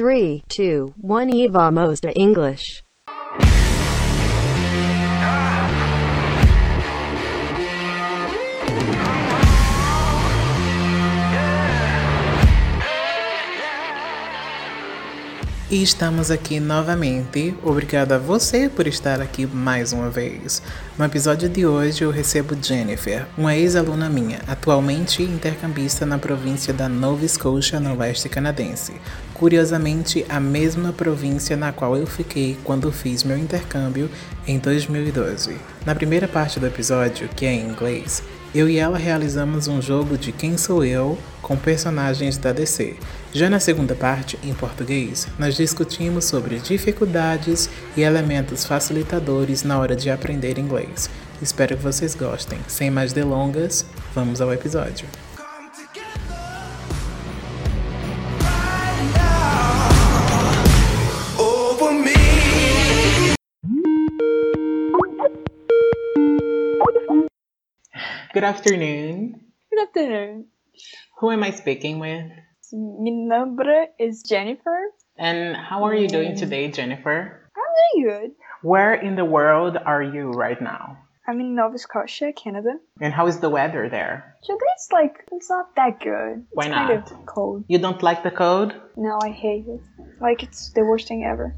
3, 2, 1 Eva Most English. E estamos aqui novamente. Obrigado a você por estar aqui mais uma vez. No episódio de hoje eu recebo Jennifer, uma ex-aluna minha, atualmente intercambista na província da Nova Scotia, no oeste canadense. Curiosamente, a mesma província na qual eu fiquei quando fiz meu intercâmbio em 2012. Na primeira parte do episódio, que é em inglês, eu e ela realizamos um jogo de Quem Sou Eu com personagens da DC. Já na segunda parte, em português, nós discutimos sobre dificuldades e elementos facilitadores na hora de aprender inglês. Espero que vocês gostem. Sem mais delongas, vamos ao episódio. Good afternoon. Good afternoon. Who am I speaking with? My number is Jennifer. And how are you doing today, Jennifer? I'm doing good. Where in the world are you right now? I'm in Nova Scotia, Canada. And how is the weather there? Today's like it's not that good. Why it's kind not? of cold. You don't like the cold? No, I hate it. Like it's the worst thing ever.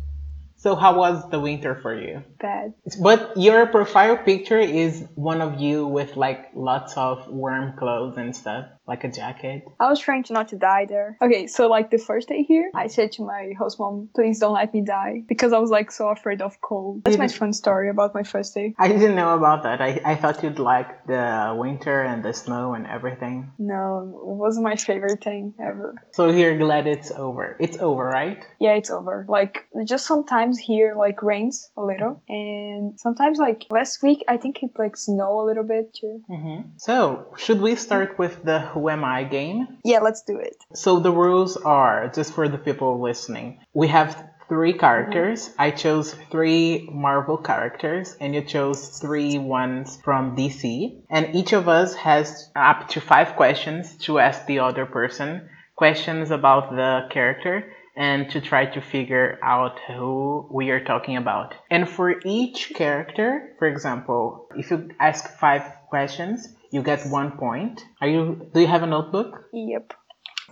So how was the winter for you? Bad. But your profile picture is one of you with like lots of warm clothes and stuff, like a jacket. I was trying to not to die there. Okay, so like the first day here, I said to my host mom, please don't let me die. Because I was like so afraid of cold. That's my fun story about my first day. I didn't know about that. I, I thought you'd like the winter and the snow and everything. No, it wasn't my favorite thing ever. So you're glad it's over. It's over, right? yeah it's over like just sometimes here like rains a little and sometimes like last week i think it like snow a little bit too Mm-hmm. So should we start with the Who Am I game? yeah let's do it So the rules are just for the people listening. We have three characters. I chose three Marvel characters, and you chose three ones from DC. And each of us has up to five questions to ask the other person questions about the character and to try to figure out who we are talking about. And for each character, for example, if you ask five questions, you get one point. Are you do you have a notebook? yep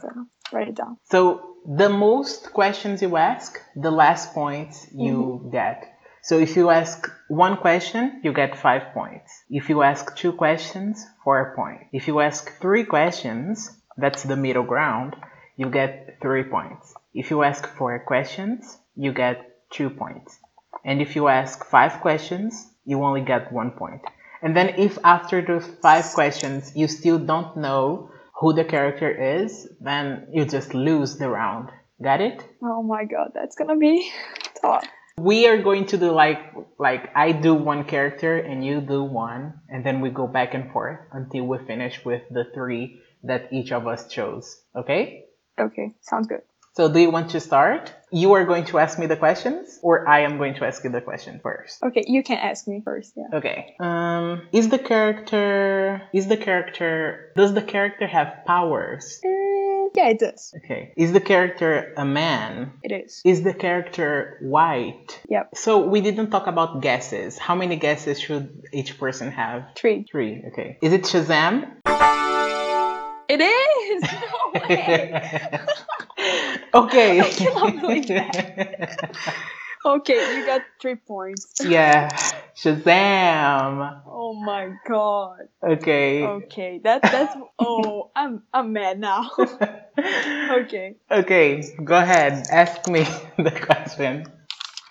so write it down So the most questions you ask, the less points you mm-hmm. get. So if you ask one question, you get five points. If you ask two questions, four points. If you ask three questions, that's the middle ground, you get three points. If you ask four questions, you get two points. And if you ask five questions, you only get one point. And then if after those five questions you still don't know who the character is, then you just lose the round. Got it? oh my god that's gonna be tough We are going to do like like I do one character and you do one, and then we go back and forth until we finish with the three that each of us chose. Okay? okay sounds good So do you want to start? You are going to ask me the questions, or I am going to ask you the question first. okay you can ask me first yeah Okay. Um, is the character is the character does the character have powers? Mm, yeah it does Okay. Is the character a man? it is Is the character white? yep So we didn't talk about guesses. How many guesses should each person have? three Three. Okay. Is it Shazam? it is no way okay. I cannot believe that. okay you got three points yeah. Shazam. oh my god Okay. okay that that's oh i'm i'm mad now okay Okay. Go ahead. Ask me the question.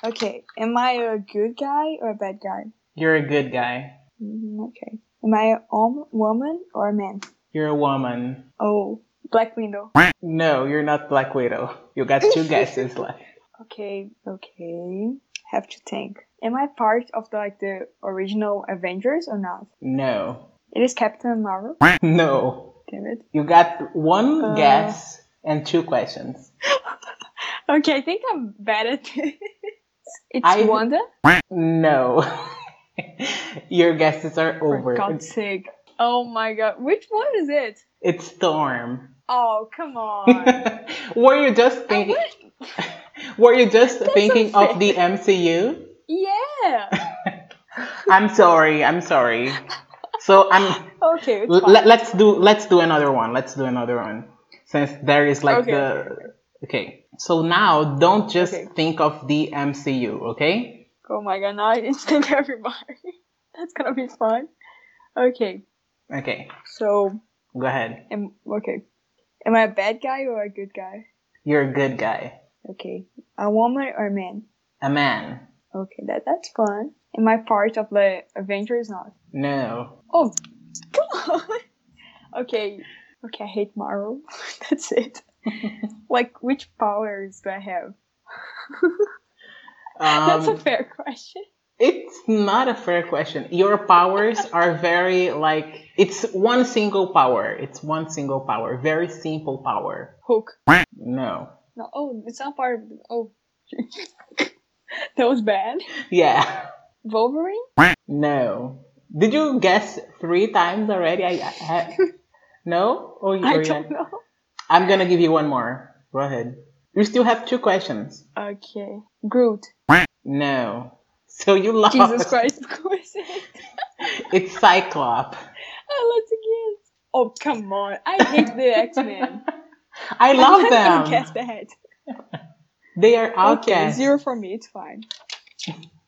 Okay, am I a good guy or a bad guy? You're a good guy. Mm, okay. Am I a om- woman or a man? You're a woman. Oh, Black Widow. No, you're not Black Widow. You got two guesses left. Okay, okay. Have to think. Am I part of the, like the original Avengers or not? No. It is Captain Marvel. No. Damn it. You got one Uh. guess and two questions. Okay, I think I'm bad at this. It's I- Wanda. No. Your guesses are For over. God's sake. Oh my god. Which one is it? It's Storm. Oh, come on. Were you just thinking? Were you just thinking of the MCU? Yeah. I'm sorry. I'm sorry. So I'm. Okay. L- let, let's do let's do another one. Let's do another one. Since there is like Okay, the okay. So now don't just Okay. think of the MCU, okay? Oh my god! Now I didn't think everybody. That's gonna be fun. Okay. Okay. So Go ahead. am okay. Am I a bad guy or a good guy? You're a good guy. Okay. A woman or a man? A man. Okay, that that's fun. Am I part of the Avengers? Not. No. Oh, come on. okay. Okay, I hate Marvel. that's it. like, which powers do I have? that's a Um, fair question. It's not a fair question. Your powers are very like it's one single power. It's one single power. Very simple power. Hook. No. No. Oh, it's not part of. The, oh. that was bad. Yeah. Wolverine. No. Did you guess three times already? I, I, I no. Or, or I don't know. I'm gonna give you one more. Go ahead. You still have two questions. Okay. Groot. No. So you lost. Jesus Christ, of course. It's Cyclop. oh, let's again. Oh, come on. I hate the X Men. I love I'm them. gonna guess that. They are Okay, outcasts. zero for me. It's fine.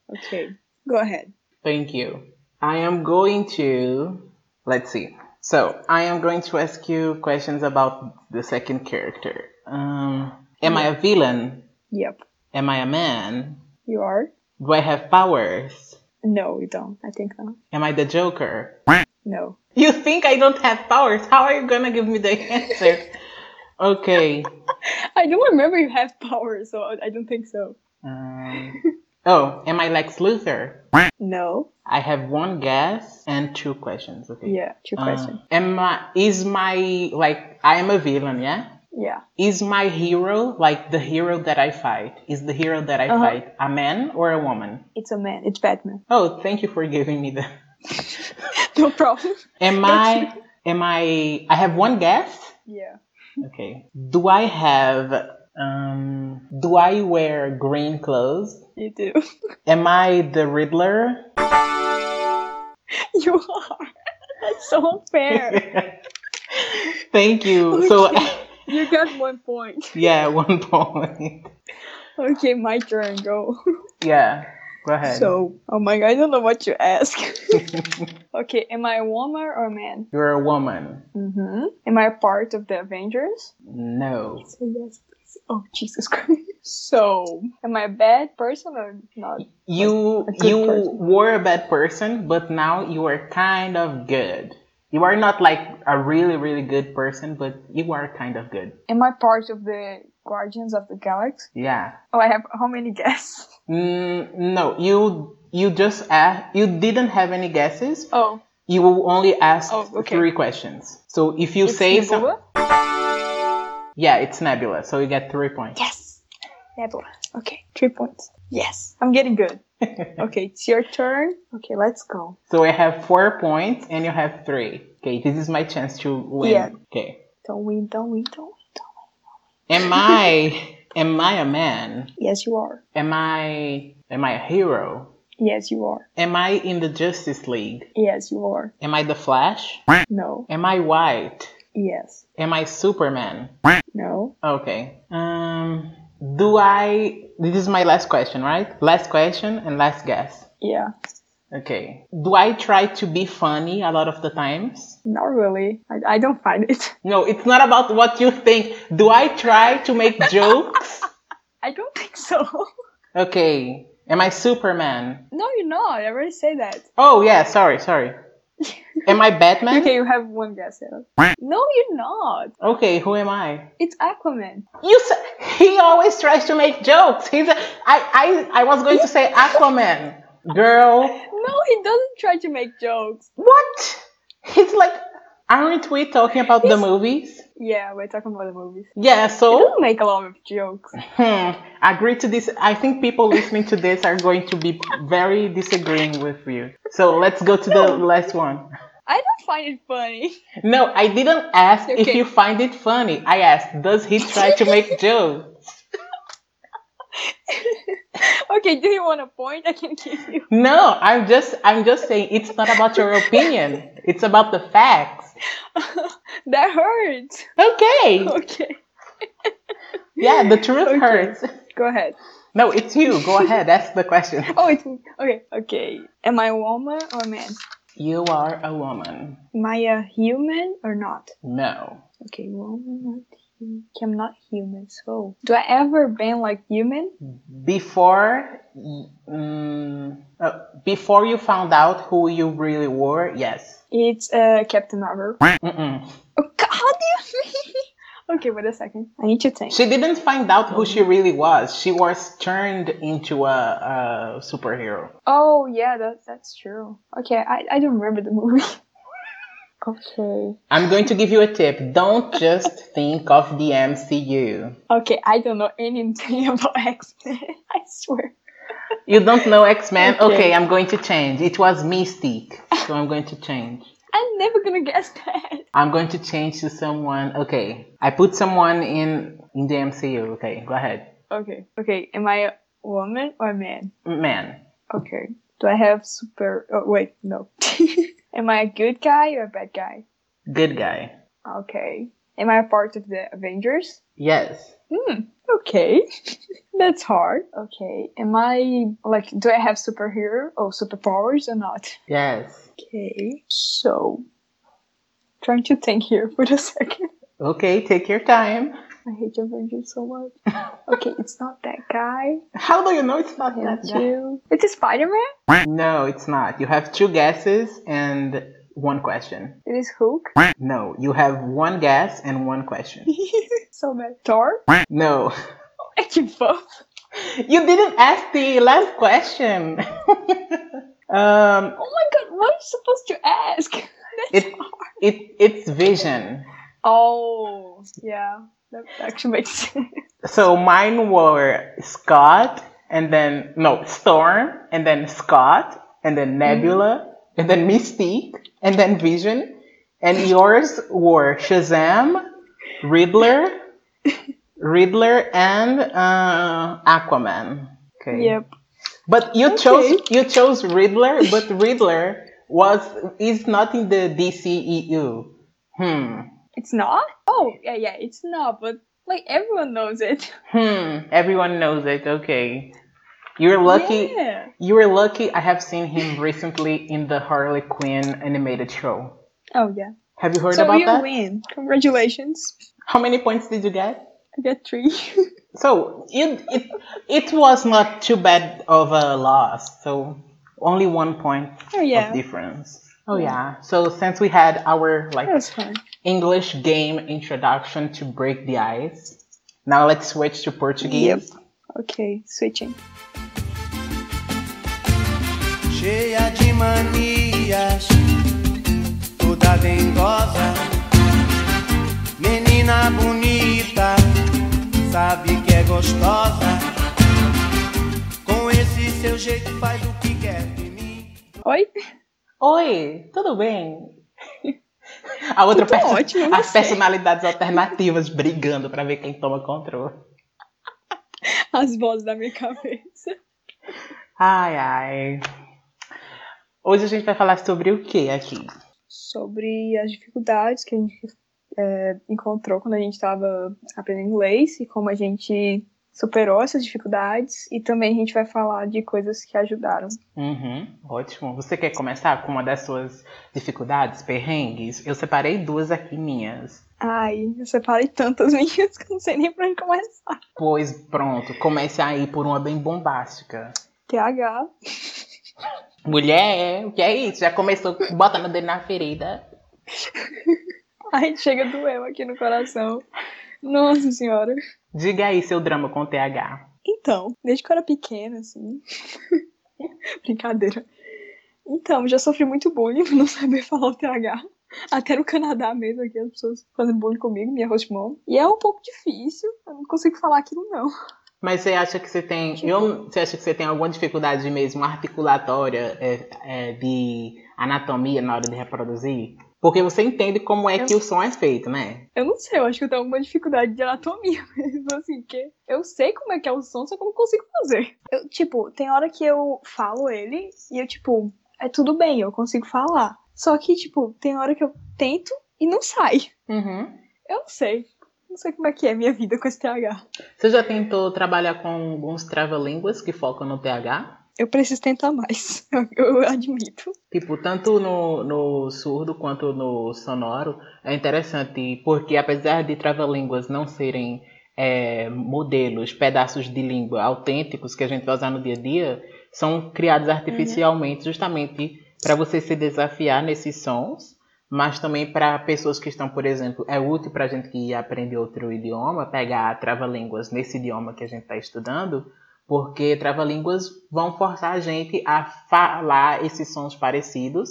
Okay, go ahead. Thank you. I am going to let's see. So I am going to ask you questions about the second character. Um, am I a villain? Yep. Am I a man? You are? Do I have powers? No, you don't. I think not. Am I the Joker? No. You think I don't have powers? How are you gonna give me the answer? Okay. I don't remember you have powers, so I don't think so. Um, oh, am I Lex Luthor? No. I have one guess and two questions. Okay. Yeah, two Uh, questions. am I is my like I am a villain? Yeah. Yeah. Is my hero like the hero that I fight? Is the hero that I Uh-huh. fight a man or a woman? It's a man. It's Batman. Oh, thank you for giving me the. No problem. Am I? Am I? I have one guess. Yeah. Okay. Do I have? Um. Do I wear green clothes? You do. Am I the Riddler? you are. That's so unfair. Thank you. So, you got one point. yeah, one point. Okay, my turn. Go. Yeah, go ahead. So, oh my god, I don't know what to ask. okay, am I a woman or a man? You're a woman. Mm-hmm. Am I a part of the Avengers? No. Yes, please. Oh, Jesus Christ. So, am I a bad person or not? You you person. were a bad person, but now you are kind of good. You are not like a really really good person, but you are kind of good. Am I part of the Guardians of the Galaxy? Yeah. Oh, I have how many guesses? Mm, no, you you just asked. You didn't have any guesses. Oh, You will only asked Oh, okay. three questions. So if you it's say some, yeah, it's Nebula. So you get three points. Yes, Nebula. Okay, three points. Yes, I'm getting good. Okay, it's your turn. Okay, let's go. So I have four points and you have three. Okay, this is my chance to win. Yeah. Okay. Don't win, don't win, don't win, don't win. Am I am I a man? Yes, you are. Am I am I a hero? Yes, you are. Am I in the Justice League? Yes, you are. Am I the Flash? No. Am I white? Yes. Am I Superman? No. Okay. Um do I this is my last question, right? Last question and last guess. Yeah. Okay. Do I try to be funny a lot of the times? Not really. I, I don't find it. No, it's not about what you think. Do I try to make jokes? I don't think so. Okay. Am I Superman? No, you're not. I already say that. Oh yeah, sorry, sorry. Am I Batman? Okay, you have one guess. Yeah. No, you're not. Okay, who am I? It's Aquaman. You said he always tries to make jokes. He's a, I I I was going to say Aquaman. Girl, No, he doesn't try to make jokes. what? He's like aren't we talking about the movies? Yeah, we're talking about the movies. Yeah, so make a lot of jokes. hmm, agree to this. I think people listening to this are going to be very disagreeing with you. So let's go to the last one. I don't find it funny. No, I didn't ask if you find it funny. I asked, does he try to make jokes? Okay, do you want a point? I can give you. No, I'm just I'm just saying it's not about your opinion. It's about the facts. that hurts. Okay. Okay, Yeah, the truth Okay. hurts. go ahead. No, it's you. Go ahead. That's the question. Oh, it's me. Okay, okay. Am I a woman or a man? You are a woman. Am I a human or not? No. Okay, woman, not I'm not human. So, do I ever been like human? Before mm, uh, before you found out who you really were, yes. It's uh, Captain Marvel. Mm-mm. Oh, God, how do you Okay, wait a second. I need to think. She didn't find out who she really was. She was turned into a, a superhero. Oh, yeah, that, that's true. Okay, I, I don't remember the movie. okay. I'm going to give you a tip. Don't just think of the MCU. Okay, I don't know anything about X-Men. I swear. You don't know X-Men? Okay. Okay, I'm going to change. It was Mystique. So I'm going to change. I'm never gonna guess that. I'm going to change to someone. Okay. I put someone in in the MCU. Okay, go ahead. Okay, okay. Am I a woman or a man? Man. Okay. Do I have super? Oh, wait, no. Am I a good guy or a bad guy? Good guy. Okay. Am I a part of the Avengers? Yes. Hmm. Okay. That's hard. Okay. Am I like? Do I have superhero or superpowers or not? Yes. Okay. So, trying to think here for a second. Okay, take your time. I hate Avengers so much. Okay, it's not that guy. How do you know it's not that Thank guy? you. It's a Spider-Man. No, it's not. You have two guesses and one question. It is Hook? No, you have one guess and one question. so bad. Thor. No. I give up. You didn't ask the last question. um, Oh my god, what are you supposed to ask? That's it, hard. it, it's Vision. Oh, yeah. That actually makes sense. So mine were Scott, and then, no, Storm, and then Scott, and then Nebula, and then Mystique, and then Vision. And yours were Shazam, Riddler, Riddler, and uh, Aquaman. Okay. Yep. But you Okay. chose you chose Riddler, but Riddler was is not in the DCEU. Hmm. It's not? Oh, yeah, yeah, it's not, but like everyone knows it. Hmm. Everyone knows it. Okay. You're lucky. Yeah. You were lucky. I have seen him recently in the Harley Quinn animated show. Oh, yeah. Have you heard so about you that? win. Congratulations. How many points did you get? I get three. So it it it was not too bad of a loss. So only one point oh, yeah. of difference. Oh yeah. So since we had our like. English game introduction to break the ice, now let's switch to Portuguese. Okay, switching. cheia de manias, toda dengosa, menina bonita, sabe que é gostosa, com esse seu jeito faz o que quer de mim. Oi? Oi, tudo bem? A outra Tudo perso- ótimo, as personalidades alternativas brigando pra ver quem toma controle. As vozes da minha cabeça. Ai, ai. Hoje a gente vai falar sobre o que aqui? Sobre as dificuldades que a gente é, encontrou quando a gente estava aprendendo inglês e como a gente superou essas dificuldades. E também a gente vai falar de coisas que ajudaram. Uhum, ótimo. Você quer começar com uma das suas dificuldades, perrengues? Eu separei duas aqui minhas. Ai, eu separei tantas minhas que eu não sei nem pra onde começar. Pois pronto, comece aí por uma bem bombástica. TH. Mulher, o que é isso? Já começou botando o dedo na ferida. Ai, chega doeu aqui no coração. Nossa senhora. Diga aí seu drama com TH. Então, desde que eu era pequena, assim. Brincadeira. Então, já sofri muito bullying por não saber falar o TH. Até no Canadá mesmo, aqui, as pessoas fazendo bullying comigo, minha host mom. E é um pouco difícil, eu não consigo falar aquilo, não. Mas você acha que você tem. Tipo- Eu, você acha que você tem alguma dificuldade mesmo articulatória é, é, de anatomia na hora de reproduzir? Porque você entende como é que o som é feito, né? Eu não sei, eu acho que eu tenho alguma dificuldade de anatomia mesmo, assim, que eu sei como é que é o som, só que eu não consigo fazer. Eu, tipo, tem hora que eu falo ele e eu, tipo, é tudo bem, eu consigo falar. Só que, tipo, tem hora que eu tento e não sai. Uhum. Eu não sei. Não sei como é que é a minha vida com esse TH. Você já tentou trabalhar com alguns trava-línguas que focam no TH? Eu preciso tentar mais, eu, eu admito. Tipo, tanto no, no surdo quanto no sonoro, é interessante, porque apesar de trava-línguas não serem é, modelos, pedaços de língua autênticos que a gente vai usar no dia a dia, são criados artificialmente justamente para você se desafiar nesses sons, mas também para pessoas que estão, por exemplo, é útil para a gente que aprende outro idioma, pegar trava-línguas nesse idioma que a gente está estudando, porque trava-línguas vão forçar a gente a falar esses sons parecidos,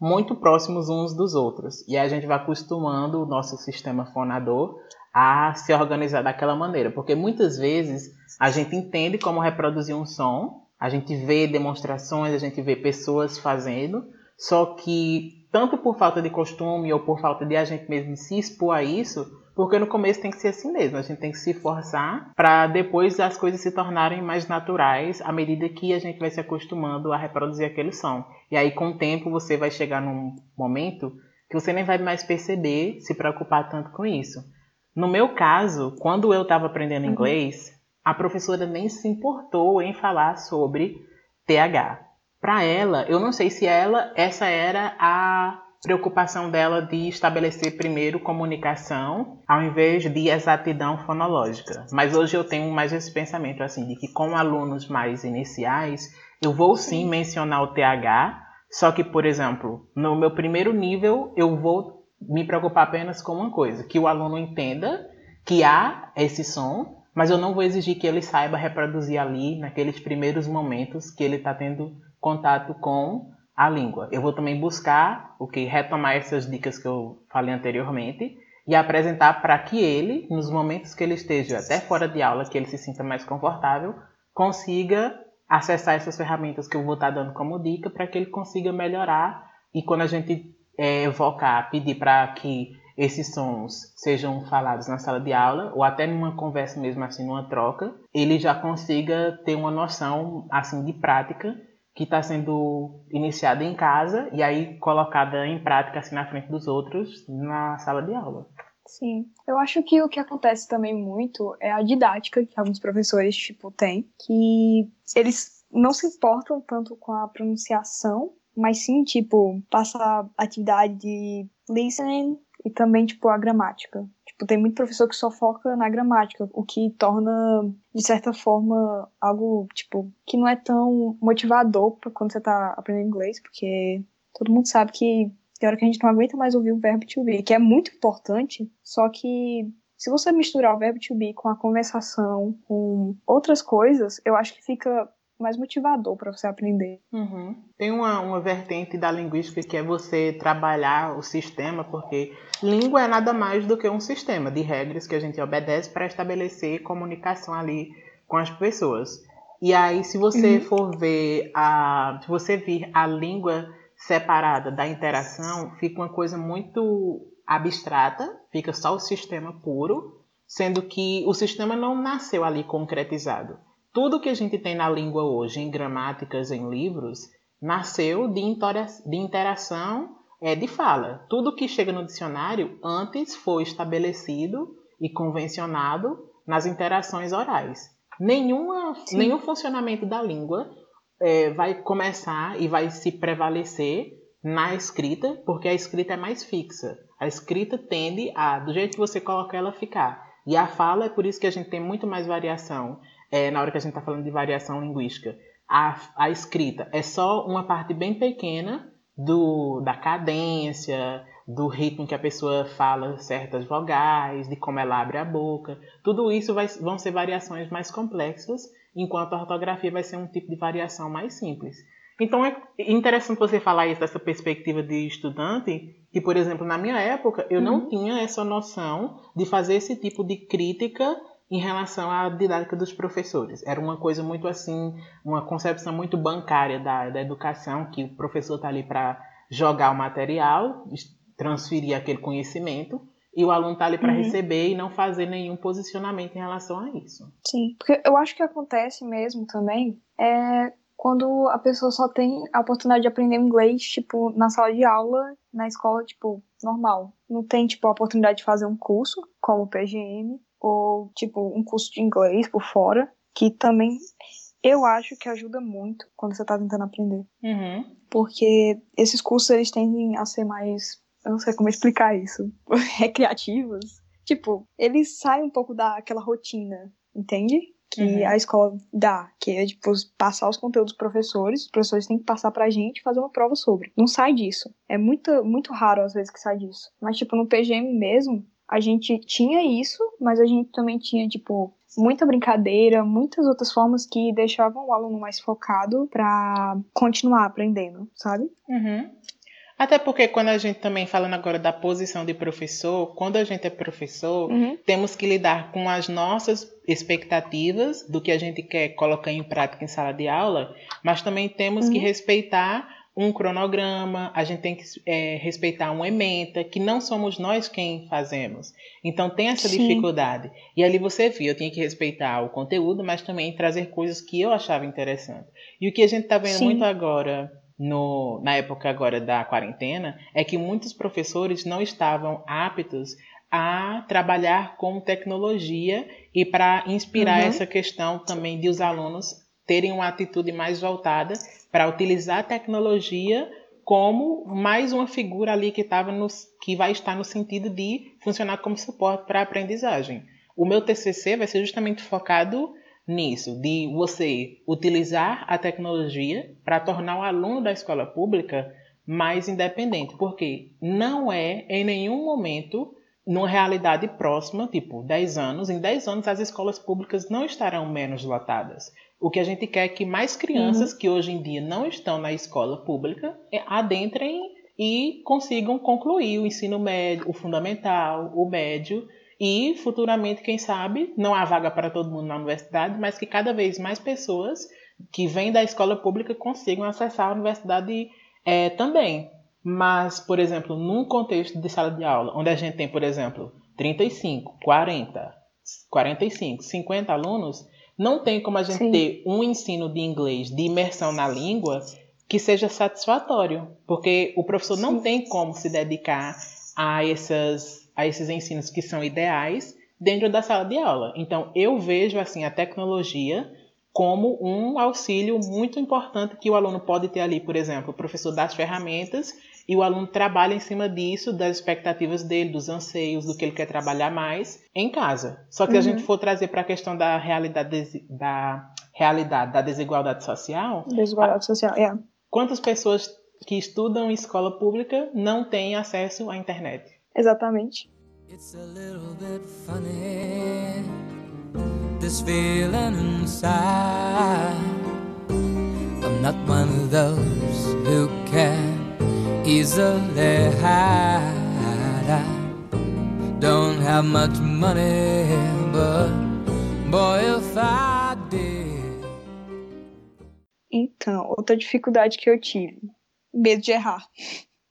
muito próximos uns dos outros. E a gente vai acostumando o nosso sistema fonador a se organizar daquela maneira, porque muitas vezes a gente entende como reproduzir um som, a gente vê demonstrações, a gente vê pessoas fazendo, só que tanto por falta de costume ou por falta de a gente mesmo se expor a isso, porque no começo tem que ser assim mesmo, a gente tem que se forçar para depois as coisas se tornarem mais naturais à medida que a gente vai se acostumando a reproduzir aquele som. E aí com o tempo você vai chegar num momento que você nem vai mais perceber, se preocupar tanto com isso. No meu caso, quando eu estava aprendendo Uhum. inglês, a professora nem se importou em falar sobre TH. Para ela, eu não sei se ela essa era a preocupação dela de estabelecer primeiro comunicação ao invés de exatidão fonológica. Mas hoje eu tenho mais esse pensamento assim de que com alunos mais iniciais, eu vou sim mencionar o TH, só que, por exemplo, no meu primeiro nível, eu vou me preocupar apenas com uma coisa, que o aluno entenda que há esse som, mas eu não vou exigir que ele saiba reproduzir ali naqueles primeiros momentos que ele está tendo contato com a língua. Eu vou também buscar o que retomar essas dicas que eu falei anteriormente e apresentar para que ele, nos momentos que ele esteja até fora de aula, que ele se sinta mais confortável, consiga acessar essas ferramentas que eu vou estar dando como dica para que ele consiga melhorar e quando a gente é, evocar, pedir para que esses sons sejam falados na sala de aula ou até numa conversa mesmo assim, numa troca, ele já consiga ter uma noção assim de prática que está sendo iniciada em casa e aí colocada em prática assim na frente dos outros na sala de aula. Sim. Eu acho que o que acontece também muito é a didática que alguns professores, tipo, têm, que eles não se importam tanto com a pronunciação, mas sim, tipo, passar atividade de listening e também, tipo, a gramática. Tem muito professor que só foca na gramática, o que torna, de certa forma, algo, tipo, que não é tão motivador quando você tá aprendendo inglês, porque todo mundo sabe que tem hora que a gente não aguenta mais ouvir o verbo to be, que é muito importante, só que se você misturar o verbo to be com a conversação, com outras coisas, eu acho que fica mais motivador para você aprender. Uhum. Tem uma, uma vertente da linguística que é você trabalhar o sistema, porque língua é nada mais do que um sistema de regras que a gente obedece para estabelecer comunicação ali com as pessoas. E aí, se você Uhum. for ver a. Se você vir a língua separada da interação, fica uma coisa muito abstrata, fica só o sistema puro, sendo que o sistema não nasceu ali concretizado. Tudo que a gente tem na língua hoje, em gramáticas, em livros, nasceu de, interação é, de fala. Tudo que chega no dicionário antes foi estabelecido e convencionado nas interações orais. Nenhuma, Sim. nenhum funcionamento da língua é, vai começar e vai se prevalecer na escrita, porque a escrita é mais fixa. A escrita tende a, do jeito que você coloca ela, ficar. E a fala é por isso que a gente tem muito mais variação é, na hora que a gente está falando de variação linguística. A, a escrita é só uma parte bem pequena do, da cadência, do ritmo que a pessoa fala certas vogais, de como ela abre a boca. Tudo isso vai, vão ser variações mais complexas, enquanto a ortografia vai ser um tipo de variação mais simples. Então é interessante você falar isso dessa perspectiva de estudante, que, por exemplo, na minha época, eu não tinha essa noção de fazer esse tipo de crítica em relação à didática dos professores. Era uma coisa muito assim, uma concepção muito bancária da, da educação, que o professor está ali para jogar o material, transferir aquele conhecimento e o aluno está ali para Uhum. receber e não fazer nenhum posicionamento em relação a isso. Sim, porque eu acho que acontece mesmo também é quando a pessoa só tem a oportunidade de aprender inglês, tipo, na sala de aula, na escola, tipo, normal. Não tem, tipo, a oportunidade de fazer um curso, como o PGM, ou, tipo, um curso de inglês por fora, que também eu acho que ajuda muito quando você tá tentando aprender. Uhum. Porque esses cursos, eles tendem a ser mais, eu não sei como explicar isso, recreativos. Tipo, eles saem um pouco daquela rotina, entende? Que Uhum. a escola dá, que é tipo passar os conteúdos dos professores, os professores têm que passar pra gente e fazer uma prova sobre. Não sai disso. É muito, muito raro às vezes que sai disso. Mas tipo, no PGM mesmo, a gente tinha isso, mas a gente também tinha, tipo, muita brincadeira, muitas outras formas que deixavam o aluno mais focado pra continuar aprendendo, sabe? Uhum. Até porque quando a gente também falando agora da posição de professor, quando a gente é professor, Uhum. temos que lidar com as nossas expectativas do que a gente quer colocar em prática em sala de aula, mas também temos que Uhum. respeitar um cronograma, a gente tem que é, respeitar uma ementa, que não somos nós quem fazemos. Então tem essa Sim. dificuldade. E ali você viu, eu tinha que respeitar o conteúdo, mas também trazer coisas que eu achava interessante. E o que a gente está vendo Sim. muito agora no, na época agora da quarentena é que muitos professores não estavam aptos a trabalhar com tecnologia e para inspirar Uhum. essa questão também de os alunos terem uma atitude mais voltada para utilizar a tecnologia como mais uma figura ali que estava nos que vai estar no sentido de funcionar como suporte para a aprendizagem. O meu TCC vai ser justamente focado nisso, de você utilizar a tecnologia para tornar o aluno da escola pública mais independente, porque não é em nenhum momento numa realidade próxima, tipo 10 anos, em 10 anos as escolas públicas não estarão menos lotadas. O que a gente quer é que mais crianças que hoje em dia não estão na escola pública eh, adentrem e consigam concluir o ensino médio, o fundamental, o médio e futuramente, quem sabe, não há vaga para todo mundo na universidade, mas que cada vez mais pessoas que vêm da escola pública consigam acessar a universidade eh, também. Mas, por exemplo, num contexto de sala de aula, onde a gente tem, por exemplo, 35, 40, 45, 50 alunos, não tem como a gente Sim. ter um ensino de inglês, de imersão na língua, que seja satisfatório, porque o professor não Sim. tem como se dedicar a, essas, a esses ensinos que são ideais dentro da sala de aula. Então, eu vejo assim a tecnologia como um auxílio muito importante que o aluno pode ter ali, por exemplo, o professor dá as ferramentas e o aluno trabalha em cima disso, das expectativas dele, dos anseios, do que ele quer trabalhar mais em casa. Só que se a Uhum. gente for trazer para a questão da realidade, da realidade da desigualdade social, Desigualdade social, é. quantas pessoas que estudam em escola pública não têm acesso à internet? Exatamente. It's a little bit funny, this feeling inside. I'm not one of those who can easily hide. I don't have much money, but boy, if I did. Então, outra dificuldade que eu tive. Medo de errar.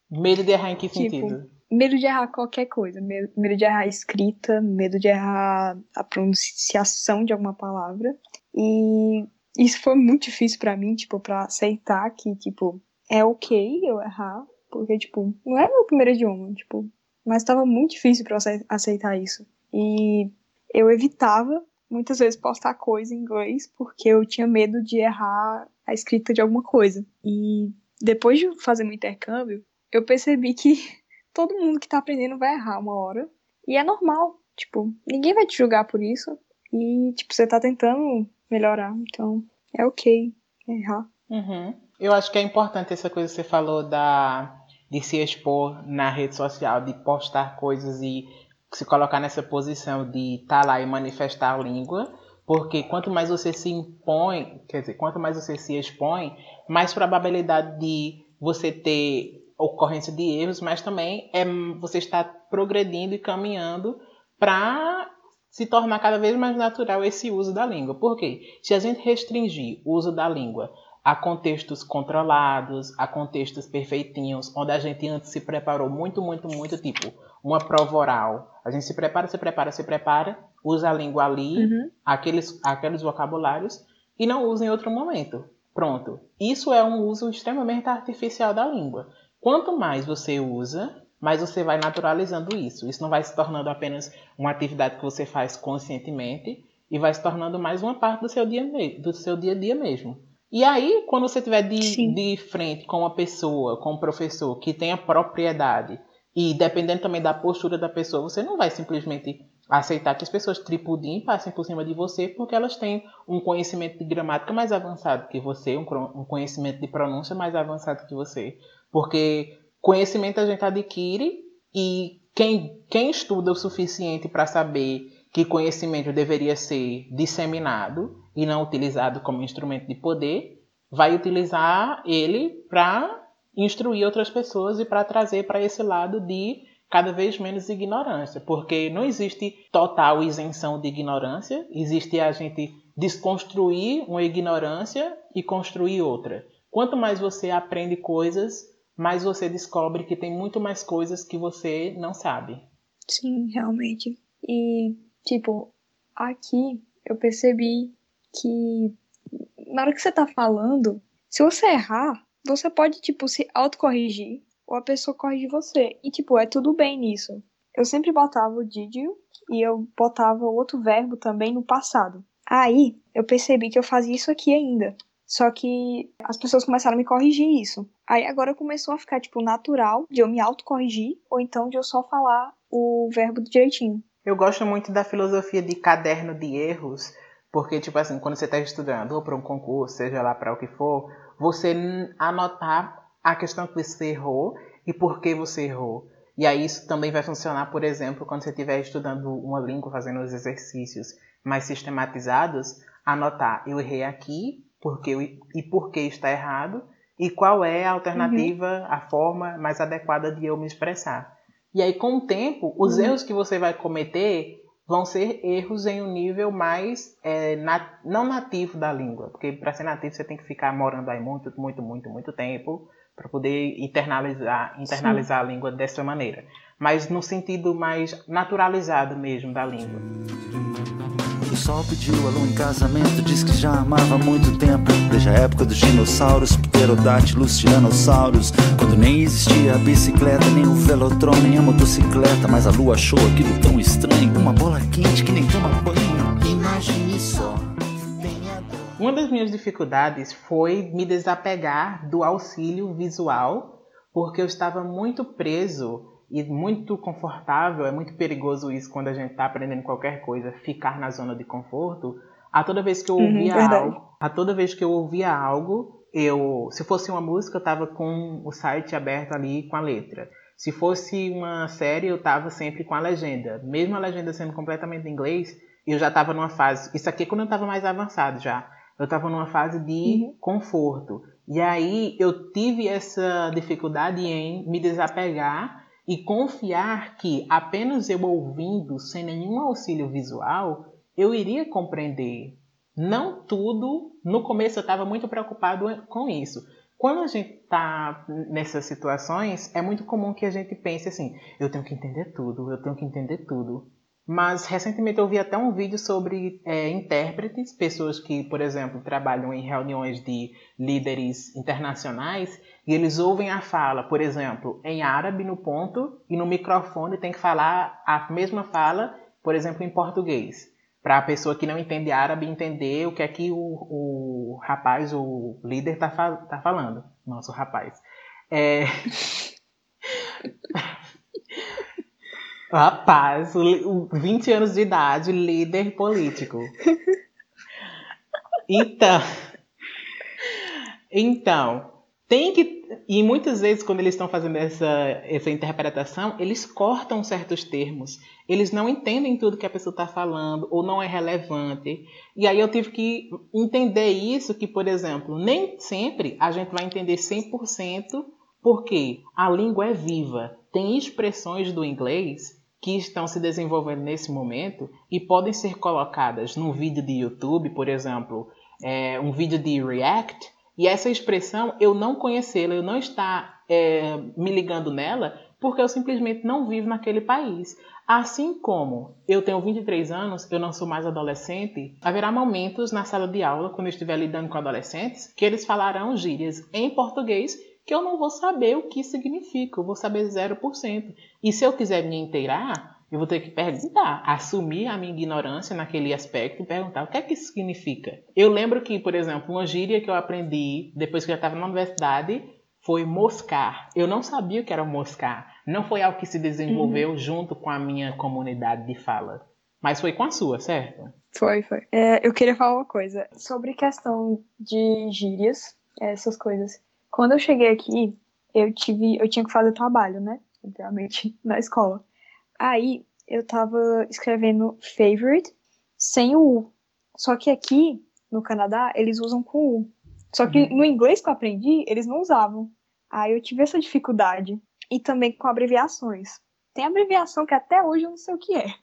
Medo de errar em que Tipo, sentido? Medo de errar qualquer coisa. Medo, medo de errar a escrita, medo de errar a pronunciação de alguma palavra. E isso foi muito difícil pra mim, tipo, pra aceitar que, tipo, é ok eu errar, porque, tipo, não é meu primeiro idioma, tipo, mas tava muito difícil pra eu ace- aceitar isso. E eu evitava muitas vezes postar coisa em inglês porque eu tinha medo de errar a escrita de alguma coisa. E depois de fazer meu intercâmbio, eu percebi que todo mundo que tá aprendendo vai errar uma hora. E é normal. Tipo, ninguém vai te julgar por isso. E, tipo, você tá tentando melhorar. Então, é ok errar. Uhum. Eu acho que é importante essa coisa que você falou da de se expor na rede social, de postar coisas e se colocar nessa posição de estar lá e manifestar a língua, porque quanto mais você se impõe, quer dizer, quanto mais você se expõe, mais probabilidade de você ter ocorrência de erros, mas também é você está progredindo e caminhando para se tornar cada vez mais natural esse uso da língua. Por quê? Se a gente restringir o uso da língua há contextos controlados, há contextos perfeitinhos, onde a gente antes se preparou muito, muito, muito, tipo, uma prova oral. A gente se prepara, se prepara, se prepara, usa a língua ali, Uhum. aqueles, aqueles vocabulários, e não usa em outro momento. Pronto. Isso é um uso extremamente artificial da língua. Quanto mais você usa, mais você vai naturalizando isso. Isso não vai se tornando apenas uma atividade que você faz conscientemente e vai se tornando mais uma parte do seu dia, do seu dia a dia mesmo. E aí, quando você estiver de, Sim. de frente com uma pessoa, com um professor que tenha propriedade, e dependendo também da postura da pessoa, você não vai simplesmente aceitar que as pessoas tripudem e passem por cima de você porque elas têm um conhecimento de gramática mais avançado que você, um um conhecimento de pronúncia mais avançado que você. Porque conhecimento a gente adquire e quem, quem estuda o suficiente para saber que conhecimento deveria ser disseminado e não utilizado como instrumento de poder, vai utilizar ele para instruir outras pessoas e para trazer para esse lado de cada vez menos ignorância, porque não existe total isenção de ignorância, existe a gente desconstruir uma ignorância e construir outra. Quanto mais você aprende coisas, mais você descobre que tem muito mais coisas que você não sabe. Sim, realmente. E, tipo, aqui eu percebi que na hora que você tá falando, se você errar, você pode, tipo, se autocorrigir ou a pessoa corrige você. E, tipo, é tudo bem nisso. Eu sempre botava o did you e eu botava outro verbo também no passado. Aí eu percebi que eu fazia isso aqui ainda. Só que as pessoas começaram a me corrigir isso. Aí agora começou a ficar, tipo, natural de eu me autocorrigir ou então de eu só falar o verbo direitinho. Eu gosto muito da filosofia de caderno de erros, porque, tipo assim, quando você está estudando, ou para um concurso, seja lá para o que for, você anotar a questão que você errou e por que você errou. E aí isso também vai funcionar, por exemplo, quando você estiver estudando uma língua, fazendo os exercícios mais sistematizados, anotar, eu errei aqui, porque eu- e por que está errado, e qual é a alternativa, a forma mais adequada de eu me expressar. E aí, com o tempo, os Uhum. erros que você vai cometer vão ser erros em um nível mais é, não nativo da língua, porque para ser nativo você tem que ficar morando aí muito, muito, muito, muito tempo para poder internalizar, internalizar a língua dessa maneira. Mas no sentido mais naturalizado mesmo da língua. O sol pediu a lua em casamento, diz que já amava há muito tempo. Desde a época dos dinossauros, pterodátilos, tiranossauros. Quando nem existia a bicicleta, nem o velotron, nem a motocicleta. Mas a lua achou aquilo tão estranho. Uma bola quente que nem toma banho. Imagine só. Uma das minhas dificuldades foi me desapegar do auxílio visual, porque eu estava muito preso e muito confortável. É muito perigoso isso quando a gente está aprendendo qualquer coisa, ficar na zona de conforto. A toda vez que eu Uhum, ouvia verdade. algo, a toda vez que eu ouvia algo, eu, se fosse uma música, eu estava com o site aberto ali com a letra. Se fosse uma série, eu estava sempre com a legenda. Mesmo a legenda sendo completamente em inglês, eu já estava numa fase. Isso aqui é quando eu estava mais avançado já. Eu estava numa fase de Uhum. conforto. E aí eu tive essa dificuldade em me desapegar e confiar que apenas eu ouvindo, sem nenhum auxílio visual, eu iria compreender. Não tudo. No começo eu estava muito preocupado com isso. Quando a gente está nessas situações, é muito comum que a gente pense assim: eu tenho que entender tudo, eu tenho que entender tudo. Mas recentemente eu vi até um vídeo sobre é, intérpretes, pessoas que, por exemplo, trabalham em reuniões de líderes internacionais e eles ouvem a fala, por exemplo, em árabe no ponto e no microfone tem que falar a mesma fala, por exemplo, em português, para a pessoa que não entende árabe entender o que é que o, o rapaz, o líder está tá falando. Nossa, o rapaz. É... Rapaz, o, li- o 20 anos de idade, líder político. Então, então, tem que. E muitas vezes, quando eles estão fazendo essa, essa interpretação, eles cortam certos termos. Eles não entendem tudo que a pessoa está falando, ou não é relevante. E aí eu tive que entender isso, que, por exemplo, nem sempre a gente vai entender 100%, porque a língua é viva. Tem expressões do inglês que estão se desenvolvendo nesse momento e podem ser colocadas num vídeo de YouTube, por exemplo, é, um vídeo de React, E essa expressão, eu não conhecê-la, eu não estar é, me ligando nela, porque eu simplesmente não vivo naquele país. Assim como eu tenho 23 anos, eu não sou mais adolescente, haverá momentos na sala de aula, quando eu estiver lidando com adolescentes, que eles falarão gírias em português que eu não vou saber o que significa, eu vou saber 0%. E se eu quiser me inteirar, eu vou ter que perguntar, assumir a minha ignorância naquele aspecto e perguntar o que é que isso significa. Eu lembro que, por exemplo, uma gíria que eu aprendi depois que eu já estava na universidade foi moscar. Eu não sabia o que era moscar. Não foi algo que se desenvolveu uhum. junto com a minha comunidade de fala. Mas foi com a sua, certo? Foi, foi. É, eu queria falar uma coisa sobre questão de gírias, essas coisas. Quando eu cheguei aqui, eu tive, eu tinha que fazer trabalho, né? Literalmente, na escola. Aí eu tava escrevendo favorite sem o U. Só que aqui, no Canadá, eles usam com U. Só que uhum. no inglês que eu aprendi, eles não usavam. Aí eu tive essa dificuldade. E também com abreviações. Tem abreviação que até hoje eu não sei o que é.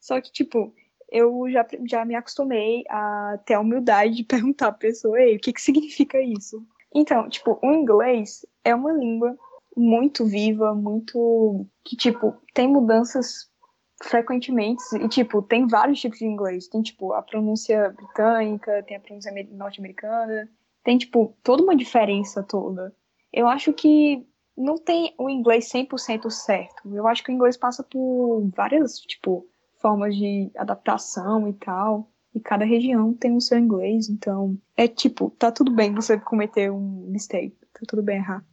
Só que, tipo, eu já, já me acostumei a ter a humildade de perguntar pra pessoa, ei, o que, que significa isso? Então, tipo, o inglês é uma língua muito viva, muito. que, tipo, tem mudanças frequentemente. E, tipo, tem vários tipos de inglês. Tem, tipo, a pronúncia britânica, tem a pronúncia norte-americana. Tem, tipo, toda uma diferença toda. Eu acho que não tem o inglês 100% certo. Eu acho que o inglês passa por várias, tipo, formas de adaptação e tal. E cada região tem o seu inglês, então é tipo, tá tudo bem você cometer um mistake, tá tudo bem errar,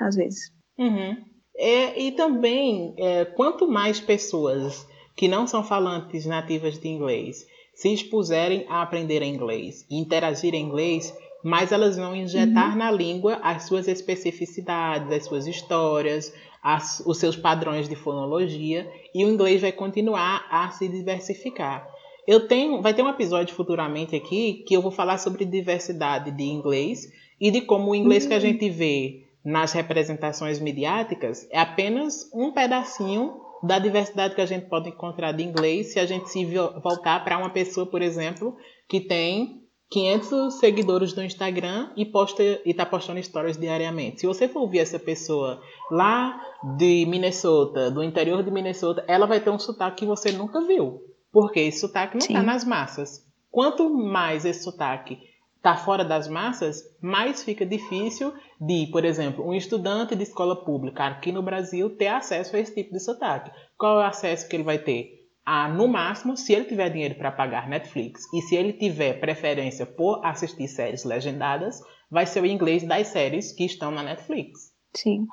às vezes. Uhum. É, e também, é, quanto mais pessoas que não são falantes nativas de inglês se expuserem a aprender inglês e interagir em inglês, mais elas vão injetar uhum. na língua as suas especificidades, as suas histórias, as, os seus padrões de fonologia, e o inglês vai continuar a se diversificar. Eu tenho, vai ter um episódio futuramente aqui que eu vou falar sobre diversidade de inglês e de como o inglês uhum. que a uhum. gente vê nas representações midiáticas é apenas um pedacinho da diversidade que a gente pode encontrar de inglês se a gente se voltar para uma pessoa, por exemplo, que tem 500 seguidores no Instagram e posta e está postando stories diariamente. Se você for ouvir essa pessoa lá de Minnesota, do interior de Minnesota, ela vai ter um sotaque que você nunca viu, porque esse sotaque não está nas massas. Quanto mais esse sotaque está fora das massas, mais fica difícil de, por exemplo, um estudante de escola pública aqui no Brasil ter acesso a esse tipo de sotaque. Qual é o acesso que ele vai ter? Ah, no máximo, se ele tiver dinheiro para pagar Netflix e se ele tiver preferência por assistir séries legendadas, vai ser o inglês das séries que estão na Netflix. Sim.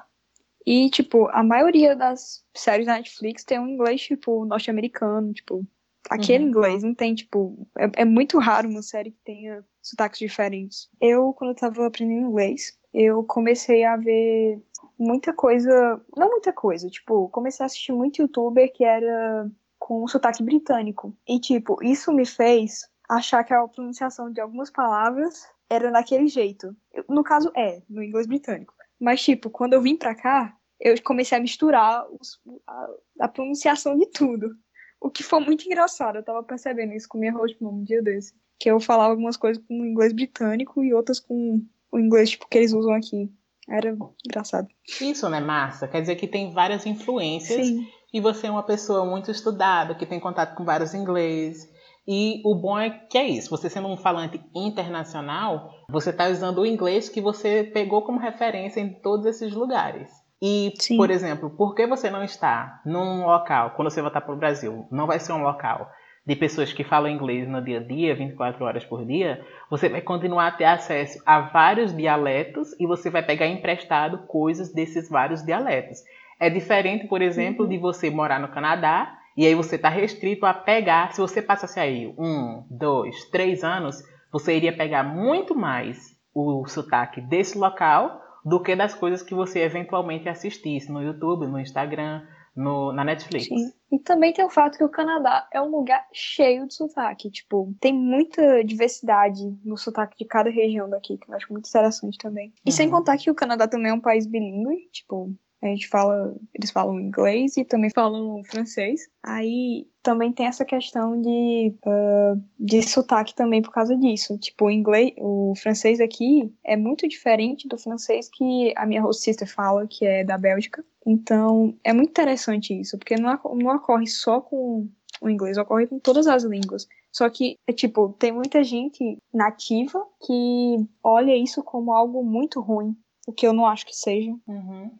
E, tipo, a maioria das séries da Netflix tem um inglês, tipo, norte-americano, tipo, aquele uhum. inglês, não tem, tipo, é, é, muito raro uma série que tenha sotaques diferentes. Eu, quando eu tava aprendendo inglês, eu comecei a ver muita coisa, não muita coisa, tipo, comecei a assistir muito youtuber que era com sotaque britânico. E, tipo, isso me fez achar que a pronunciação de algumas palavras era daquele jeito. No caso, é, no inglês britânico. Mas, tipo, quando eu vim pra cá, eu comecei a misturar os, a, a, pronunciação de tudo. O que foi muito engraçado. Eu tava percebendo isso com minha host um dia desse que eu falava algumas coisas com o inglês britânico e outras com o inglês tipo, que eles usam aqui. Era engraçado. Isso, né, massa? Quer dizer que tem várias influências Sim. e você é uma pessoa muito estudada, que tem contato com vários inglês. E o bom é que é isso, você sendo um falante internacional, você está usando o inglês que você pegou como referência em todos esses lugares. E, Sim. por exemplo, por que você não está num local, quando você voltar para o Brasil, não vai ser um local de pessoas que falam inglês no dia a dia, 24 horas por dia, você vai continuar a ter acesso a vários dialetos e você vai pegar emprestado coisas desses vários dialetos. É diferente, por exemplo, de você morar no Canadá e aí você está restrito a pegar. Se você passasse aí um, dois, três anos, você iria pegar muito mais o sotaque desse local do que das coisas que você eventualmente assistisse no YouTube, no Instagram, no, na Netflix. Sim. E também tem o fato que o Canadá é um lugar cheio de sotaque. Tipo, tem muita diversidade no sotaque de cada região daqui, que eu acho muito interessante também. E sem uhum. contar que o Canadá também é um país bilíngue, tipo, a gente fala, eles falam inglês e também falam francês. Aí também tem essa questão de, uh, de sotaque também por causa disso. Tipo, o inglês, o francês aqui é muito diferente do francês que a minha host sister fala, que é da Bélgica. Então, é muito interessante isso, porque não, não ocorre só com o inglês, ocorre com todas as línguas. Só que, é, tipo, tem muita gente nativa que olha isso como algo muito ruim, o que eu não acho que seja. Uhum.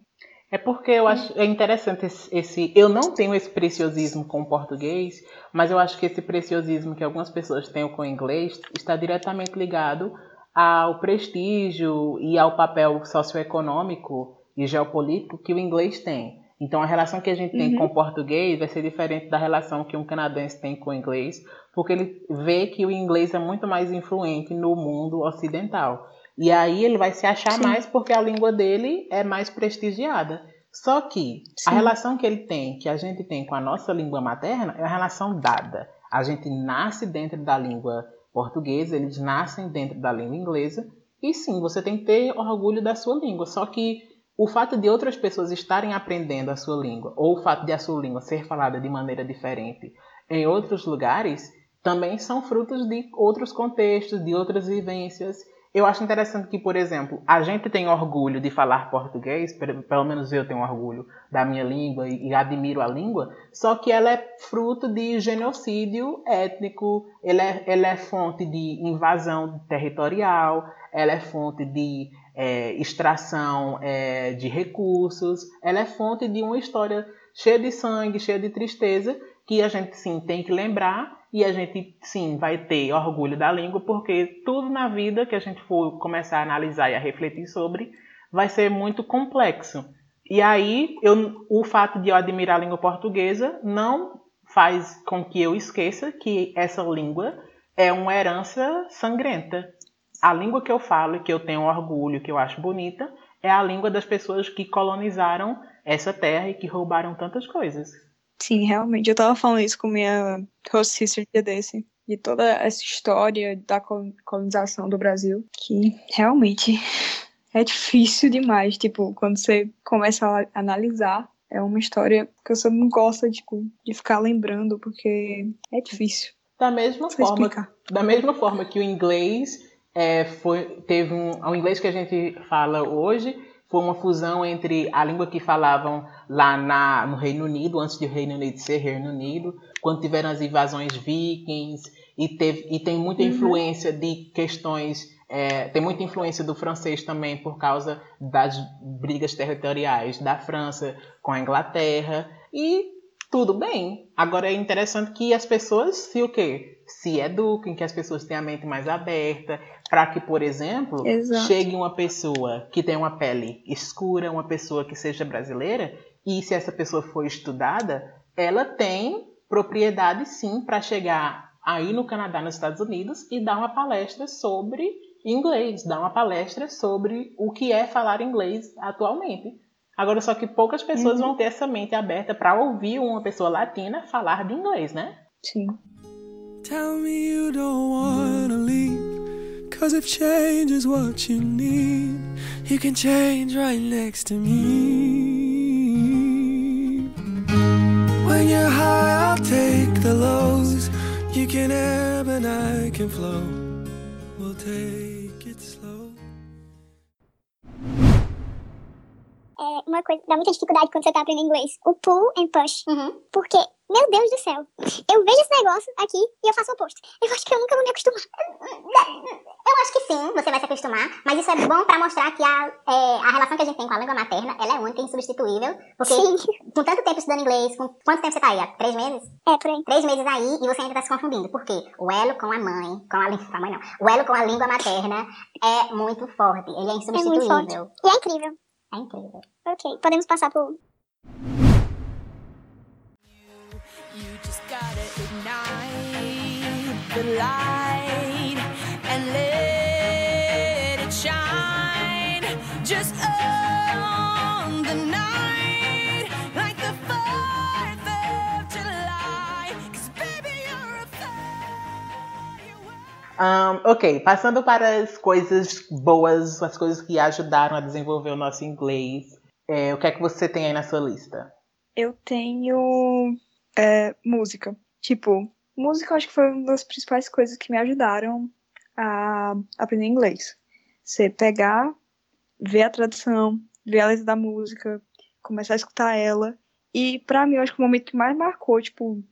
É porque eu acho é interessante esse, esse, Eu não tenho esse preciosismo com o português, mas eu acho que esse preciosismo que algumas pessoas têm com o inglês está diretamente ligado ao prestígio e ao papel socioeconômico e geopolítico que o inglês tem. Então a relação que a gente tem uhum. com o português vai ser diferente da relação que um canadense tem com o inglês, porque ele vê que o inglês é muito mais influente no mundo ocidental. E aí ele vai se achar Sim. mais porque a língua dele é mais prestigiada. Só que Sim. a relação que ele tem, que a gente tem com a nossa língua materna, é uma relação dada. A gente nasce dentro da língua portuguesa, eles nascem dentro da língua inglesa. E sim, você tem que ter orgulho da sua língua. Só que o fato de outras pessoas estarem aprendendo a sua língua, ou o fato de a sua língua ser falada de maneira diferente em outros lugares, também são frutos de outros contextos, de outras vivências eu acho interessante que, por exemplo, a gente tem orgulho de falar português, pelo menos eu tenho orgulho da minha língua e admiro a língua, só que ela é fruto de genocídio étnico, ela é, ela é fonte de invasão territorial, ela é fonte de é, extração é, de recursos, ela é fonte de uma história cheia de sangue, cheia de tristeza, que a gente sim tem que lembrar e a gente, sim, vai ter orgulho da língua, porque tudo na vida que a gente for começar a analisar e a refletir sobre vai ser muito complexo. E aí, eu, o fato de eu admirar a língua portuguesa não faz com que eu esqueça que essa língua é uma herança sangrenta. A língua que eu falo que eu tenho orgulho, que eu acho bonita, é a língua das pessoas que colonizaram essa terra e que roubaram tantas coisas. Sim, realmente. Eu tava falando isso com minha host sister dia desse. De toda essa história da colonização do Brasil. Que realmente é difícil demais. Tipo, quando você começa a analisar, é uma história que você não gosta tipo, de ficar lembrando, porque é difícil. Da mesma forma, da mesma forma que o inglês é, foi, teve um, o inglês que a gente fala hoje foi uma fusão entre a língua que falavam lá na, no Reino Unido, antes de o Reino Unido ser Reino Unido, quando tiveram as invasões vikings, e, teve, e tem muita uhum. influência de questões, é, tem muita influência do francês também por causa das brigas territoriais da França com a Inglaterra, e tudo bem. Agora é interessante que as pessoas se o quê? Se eduquem, que as pessoas tenham a mente mais aberta, para que, por exemplo, Exato. chegue uma pessoa que tem uma pele escura, uma pessoa que seja brasileira, e se essa pessoa for estudada, ela tem propriedade sim para chegar aí no Canadá, nos Estados Unidos, e dar uma palestra sobre inglês, dar uma palestra sobre o que é falar inglês atualmente. Agora, só que poucas pessoas uhum. vão ter essa mente aberta para ouvir uma pessoa latina falar de inglês, né? Sim. Tell me you don't wanna leave. Cause if change is what you need, you can change right next to me. When you're high, I'll take the lows. You can ebb and I can flow. We'll take É uma coisa, dá muita dificuldade quando você tá aprendendo inglês. O pull and push. Uhum. Porque meu Deus do céu. Eu vejo esse negócio aqui e eu faço o oposto. Eu acho que eu nunca vou me acostumar. Eu acho que sim, você vai se acostumar. Mas isso é bom pra mostrar que a, é, a relação que a gente tem com a língua materna, ela é única e insubstituível. Porque sim. com tanto tempo estudando inglês, com quanto tempo você tá aí? Há três meses? É, por aí. Três meses aí e você ainda tá se confundindo. Por quê? O elo com a mãe, com a língua, com a mãe não. O elo com a língua materna é muito forte. Ele é insubstituível. É muito forte. E é incrível. É incrível. Ok, podemos passar pro... the light and let it shine just Um, ok, passando para as coisas boas, as coisas que ajudaram a desenvolver o nosso inglês. É, o que é que você tem aí na sua lista? Eu tenho é, música. Tipo, música eu acho que foi uma das principais coisas que me ajudaram a aprender inglês. Você pegar, ver a tradução, ver a letra da música, começar a escutar ela. E pra mim, eu acho que o momento que mais marcou, tipo,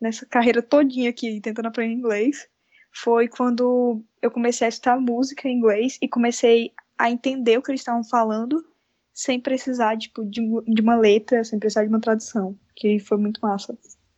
nessa carreira todinha aqui, tentando aprender inglês, foi quando eu comecei a escutar música em inglês e comecei a entender o que eles estavam falando sem precisar, tipo, de, de uma letra, sem precisar de uma tradução. Que foi muito massa.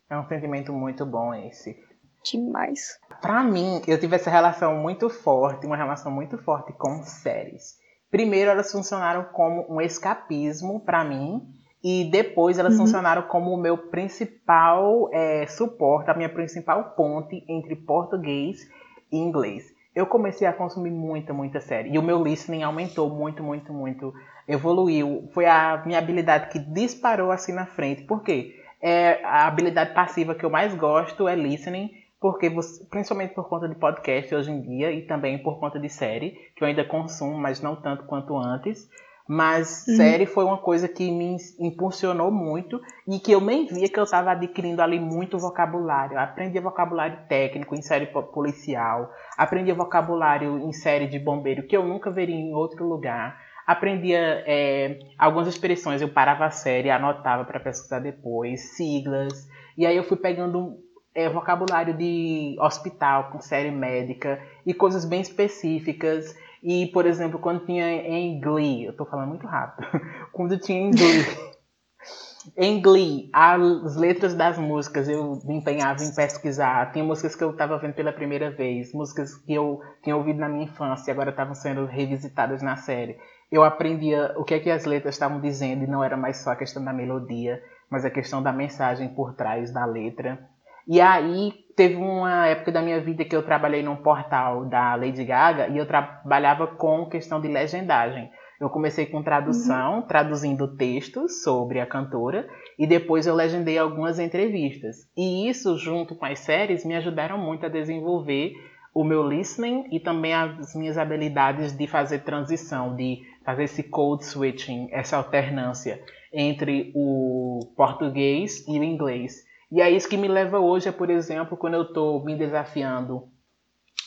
É um sentimento muito bom esse. Demais. Pra mim, eu tive essa relação muito forte, uma relação muito forte com séries. Primeiro, elas funcionaram como um escapismo para mim, e depois elas Uhum. funcionaram como o meu principal é, suporte, a minha principal ponte entre português e inglês. Eu comecei a consumir muita, muita série. E o meu listening aumentou muito, muito, muito. Evoluiu. Foi a minha habilidade que disparou assim na frente. Por quê? É, a habilidade passiva que eu mais gosto é listening, porque você, principalmente por conta de podcast hoje em dia e também por conta de série, que eu ainda consumo, mas não tanto quanto antes. Mas Uhum. série foi uma coisa que me impulsionou muito e que eu nem via que eu estava adquirindo ali muito vocabulário. Eu aprendi vocabulário técnico em série po- policial, aprendi vocabulário em série de bombeiro que eu nunca veria em outro lugar. Aprendia é, algumas expressões, eu parava a série, anotava para pesquisar depois, siglas. E aí eu fui pegando é, vocabulário de hospital com série médica e coisas bem específicas. E, por exemplo, quando tinha em Glee, eu tô falando muito rápido, quando tinha em Glee, em Glee, as letras das músicas eu me empenhava em pesquisar. Tinha músicas que eu estava vendo pela primeira vez, músicas que eu tinha ouvido na minha infância e agora estavam sendo revisitadas na série. Eu aprendia o que é que as letras estavam dizendo e não era mais só a questão da melodia, mas a questão da mensagem por trás da letra. E aí teve uma época da minha vida que eu trabalhei num portal da Lady Gaga e eu trabalhava com questão de legendagem. Eu comecei com tradução, traduzindo textos sobre a cantora, e depois eu legendei algumas entrevistas. E isso, junto com as séries, me ajudaram muito a desenvolver o meu listening e também as minhas habilidades de fazer transição, de fazer esse code switching, essa alternância entre o português e o inglês. E é isso que me leva hoje, por exemplo, quando eu estou me desafiando.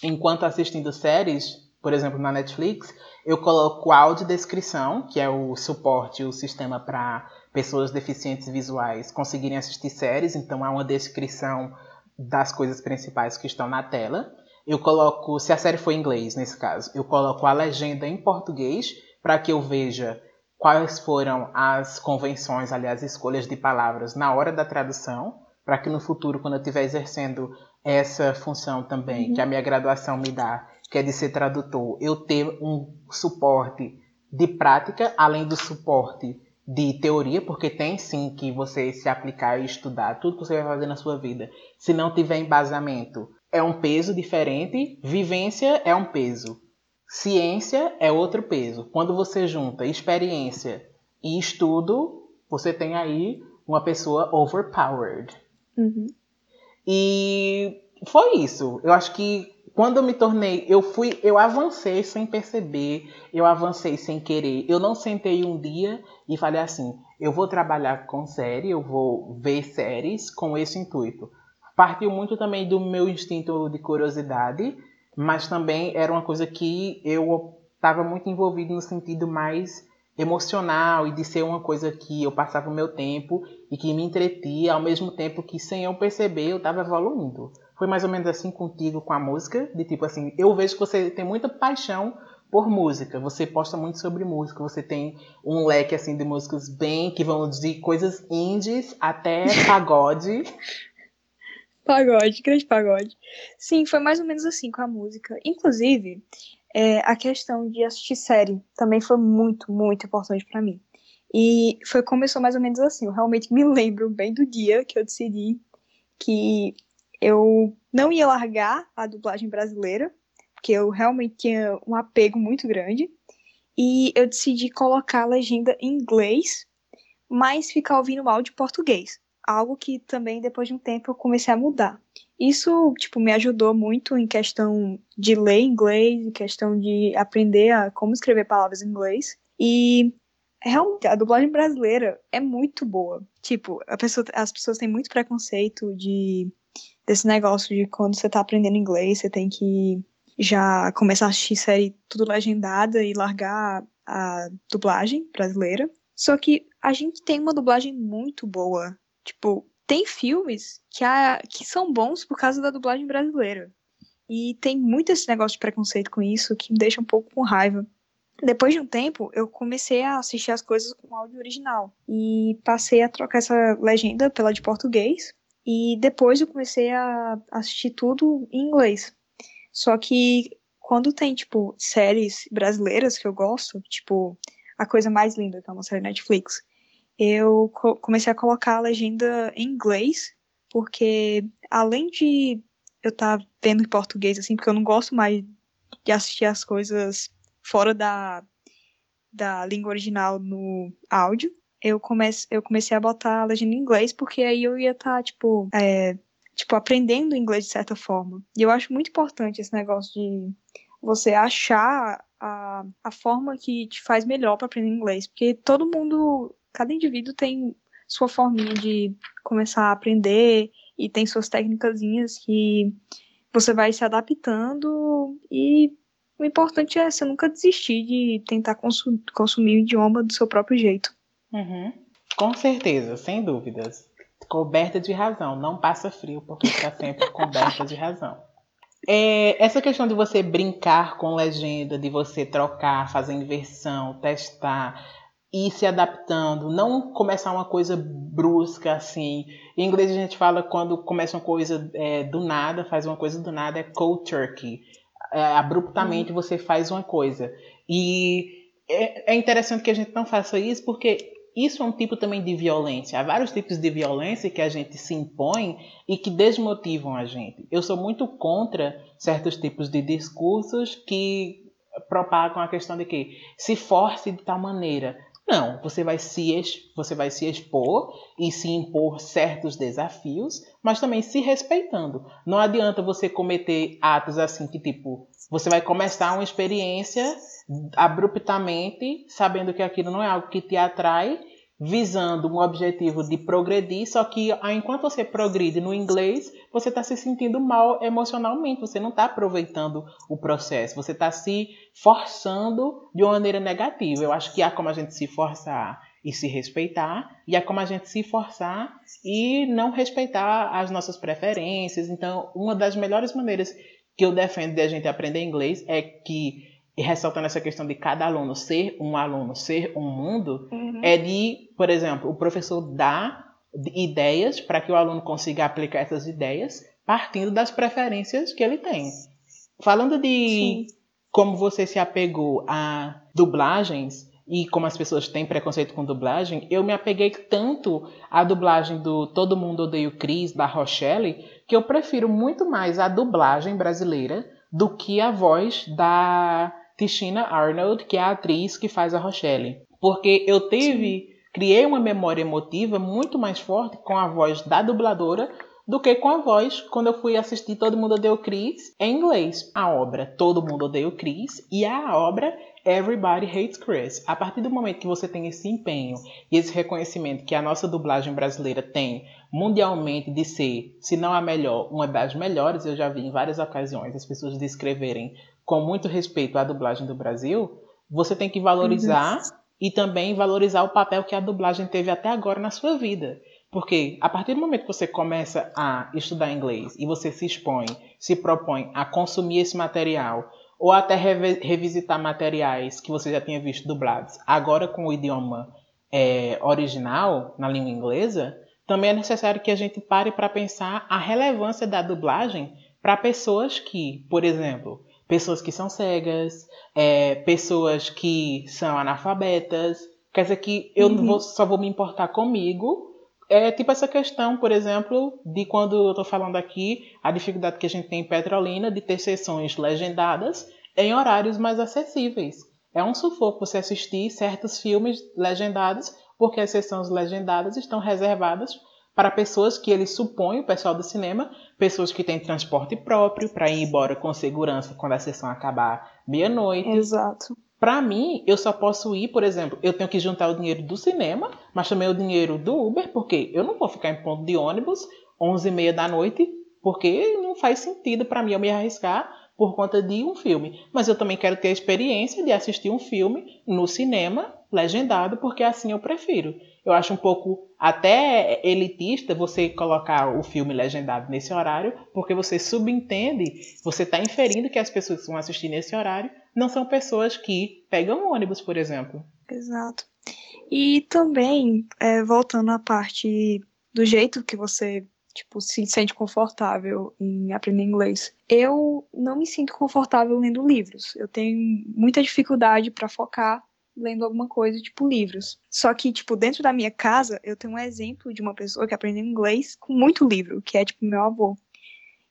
Enquanto assistindo séries, por exemplo, na Netflix, eu coloco audiodescrição, que é o suporte, o sistema para pessoas deficientes visuais conseguirem assistir séries, então há uma descrição das coisas principais que estão na tela. Eu coloco, se a série for em inglês, nesse caso, eu coloco a legenda em português para que eu veja quais foram as convenções, aliás, escolhas de palavras na hora da tradução, para que no futuro, quando eu estiver exercendo essa função também, que a minha graduação me dá, que é de ser tradutor, eu ter um suporte de prática, além do suporte de teoria, porque tem sim que você se aplicar e estudar tudo que você vai fazer na sua vida. Se não tiver embasamento, é um peso diferente, vivência é um peso. Ciência é outro peso. Quando você junta experiência e estudo, você tem aí uma pessoa overpowered. Uhum. E foi isso. Eu acho que quando eu me tornei, eu fui, eu avancei sem perceber, eu avancei sem querer. Eu não sentei um dia e falei assim, eu vou trabalhar com série, eu vou ver séries com esse intuito. Partiu muito também do meu instinto de curiosidade, mas também era uma coisa que eu estava muito envolvido no sentido mais emocional e de ser uma coisa que eu passava o meu tempo e que me entretia ao mesmo tempo que sem eu perceber eu estava evoluindo. Foi mais ou menos assim contigo com a música, de tipo assim, eu vejo que você tem muita paixão por música, você posta muito sobre música, você tem um leque assim de músicas bem que vão de coisas indies até pagode. Pagode, grande pagode. Sim, foi mais ou menos assim com a música. Inclusive, é, a questão de assistir série também foi muito, muito importante pra mim. E foi começou mais ou menos assim. Eu realmente me lembro bem do dia que eu decidi que eu não ia largar a dublagem brasileira, porque eu realmente tinha um apego muito grande. E eu decidi colocar a legenda em inglês, mas ficar ouvindo o áudio em português algo que também depois de um tempo eu comecei a mudar. Isso, tipo, me ajudou muito em questão de ler inglês, em questão de aprender a como escrever palavras em inglês. E realmente a dublagem brasileira é muito boa. Tipo, pessoa, as pessoas têm muito preconceito de desse negócio de quando você tá aprendendo inglês, você tem que já começar a assistir série tudo legendada e largar a dublagem brasileira. Só que a gente tem uma dublagem muito boa. Tipo, tem filmes que, a, que são bons por causa da dublagem brasileira. E tem muito esse negócio de preconceito com isso que me deixa um pouco com raiva. Depois de um tempo, eu comecei a assistir as coisas com áudio original. E passei a trocar essa legenda pela de português. E depois eu comecei a assistir tudo em inglês. Só que quando tem, tipo, séries brasileiras que eu gosto, tipo, A Coisa Mais Linda, que é uma série Netflix, eu co comecei a colocar a legenda em inglês, porque além de eu estar tá vendo em português, assim, porque eu não gosto mais de assistir as coisas fora da, da língua original no áudio, eu, comece, eu comecei a botar a legenda em inglês, porque aí eu ia estar, tá, tipo, é, tipo, aprendendo inglês de certa forma. E eu acho muito importante esse negócio de você achar a, a forma que te faz melhor para aprender inglês, porque todo mundo, cada indivíduo tem sua forminha de começar a aprender e tem suas técnicas que você vai se adaptando e o importante é você nunca desistir de tentar consu consumir o idioma do seu próprio jeito. Uhum. Com certeza, sem dúvidas. Coberta de razão, não passa frio porque está sempre coberta de razão. É, essa questão de você brincar com legenda, de você trocar, fazer inversão, testar, ir se adaptando, não começar uma coisa brusca assim. Em inglês a gente fala quando começa uma coisa é, do nada, faz uma coisa do nada, é cold turkey. É, abruptamente uhum. você faz uma coisa. E é, é interessante que a gente não faça isso porque isso é um tipo também de violência. Há vários tipos de violência que a gente se impõe e que desmotivam a gente. Eu sou muito contra certos tipos de discursos que propagam a questão de que se force de tal maneira. Não, você vai se você vai se expor e se impor certos desafios, mas também se respeitando. Não adianta você cometer atos assim que tipo, você vai começar uma experiência abruptamente, sabendo que aquilo não é algo que te atrai, visando um objetivo de progredir, só que enquanto você progride no inglês, você está se sentindo mal emocionalmente, você não está aproveitando o processo, você está se forçando de uma maneira negativa. Eu acho que há como a gente se forçar e se respeitar, e há como a gente se forçar e não respeitar as nossas preferências. Então, uma das melhores maneiras que eu defendo de a gente aprender inglês é que e ressaltando essa questão de cada aluno ser um aluno, ser um mundo, uhum. é de, por exemplo, o professor dar ideias para que o aluno consiga aplicar essas ideias partindo das preferências que ele tem. Falando de Sim. como você se apegou a dublagens e como as pessoas têm preconceito com dublagem, eu me apeguei tanto à dublagem do Todo Mundo Odeia o Chris, da Rochelle, que eu prefiro muito mais a dublagem brasileira do que a voz da Tichina Arnold, que é a atriz que faz a Rochelle. Porque eu tive, criei uma memória emotiva muito mais forte com a voz da dubladora do que com a voz quando eu fui assistir Todo Mundo Odeia o Chris em inglês. A obra Todo Mundo Odeia o Chris e a obra Everybody Hates Chris. A partir do momento que você tem esse empenho e esse reconhecimento que a nossa dublagem brasileira tem mundialmente de ser, se não a melhor, uma das melhores, eu já vi em várias ocasiões as pessoas descreverem com muito respeito à dublagem do Brasil, você tem que valorizar uhum. e também valorizar o papel que a dublagem teve até agora na sua vida. Porque a partir do momento que você começa a estudar inglês e você se expõe, se propõe a consumir esse material, ou até revisitar materiais que você já tinha visto dublados, agora com o idioma é, original, na língua inglesa, também é necessário que a gente pare para pensar a relevância da dublagem para pessoas que, por exemplo, pessoas que são cegas, é, pessoas que são analfabetas. Quer dizer que eu uhum. vou, só vou me importar comigo. É tipo essa questão, por exemplo, de quando eu estou falando aqui, a dificuldade que a gente tem em Petrolina de ter sessões legendadas em horários mais acessíveis. É um sufoco você assistir certos filmes legendados, porque as sessões legendadas estão reservadas para pessoas que eles supõem, o pessoal do cinema, pessoas que têm transporte próprio para ir embora com segurança quando a sessão acabar meia-noite. Exato. Para mim, eu só posso ir, por exemplo, eu tenho que juntar o dinheiro do cinema, mas também o dinheiro do Uber, porque eu não vou ficar em ponto de ônibus 11 e meia da noite porque não faz sentido para mim eu me arriscar por conta de um filme. Mas eu também quero ter a experiência de assistir um filme no cinema legendado, porque assim eu prefiro. Eu acho um pouco até elitista você colocar o filme legendado nesse horário, porque você subentende, você está inferindo que as pessoas que vão assistir nesse horário não são pessoas que pegam ônibus, por exemplo. Exato. E também, é, voltando à parte do jeito que você tipo, se sente confortável em aprender inglês. Eu não me sinto confortável lendo livros. Eu tenho muita dificuldade para focar lendo alguma coisa, tipo livros. Só que, tipo, dentro da minha casa, eu tenho um exemplo de uma pessoa que aprendeu inglês com muito livro, que é, tipo, meu avô.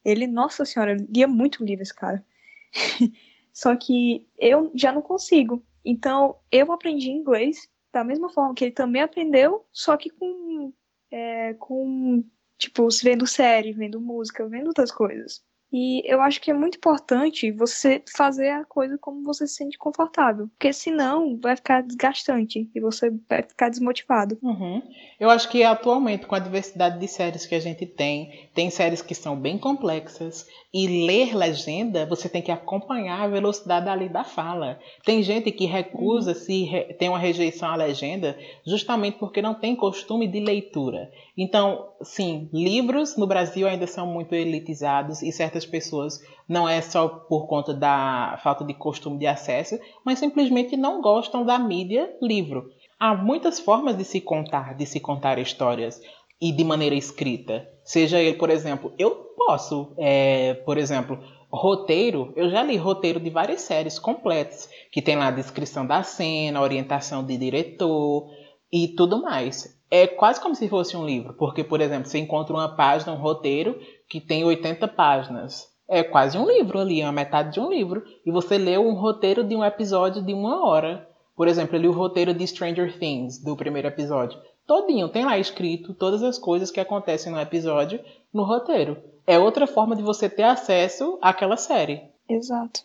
Ele, nossa senhora, lia muito livro, esse cara. Só que eu já não consigo. Então, eu aprendi inglês da mesma forma que ele também aprendeu, só que com, é, com tipo, vendo série, vendo música, vendo outras coisas. E eu acho que é muito importante você fazer a coisa como você se sente confortável. Porque senão vai ficar desgastante e você vai ficar desmotivado. Uhum. Eu acho que atualmente, com a diversidade de séries que a gente tem, tem séries que são bem complexas. E ler legenda, você tem que acompanhar a velocidade ali da fala. Tem gente que recusa uhum. se re... tem uma rejeição à legenda justamente porque não tem costume de leitura. Então, sim, livros no Brasil ainda são muito elitizados e certas pessoas não é só por conta da falta de costume de acesso, mas simplesmente não gostam da mídia livro. Há muitas formas de se contar, de se contar histórias e de maneira escrita. Seja ele, por exemplo, eu posso, é, por exemplo, roteiro, eu já li roteiro de várias séries completas, que tem lá a descrição da cena, orientação de diretor e tudo mais é quase como se fosse um livro, porque, por exemplo, você encontra uma página, um roteiro, que tem 80 páginas. É quase um livro ali, é uma metade de um livro. E você leu um roteiro de um episódio de uma hora. Por exemplo, eu li o roteiro de Stranger Things, do primeiro episódio. Todinho, tem lá escrito todas as coisas que acontecem no episódio no roteiro. É outra forma de você ter acesso àquela série. Exato.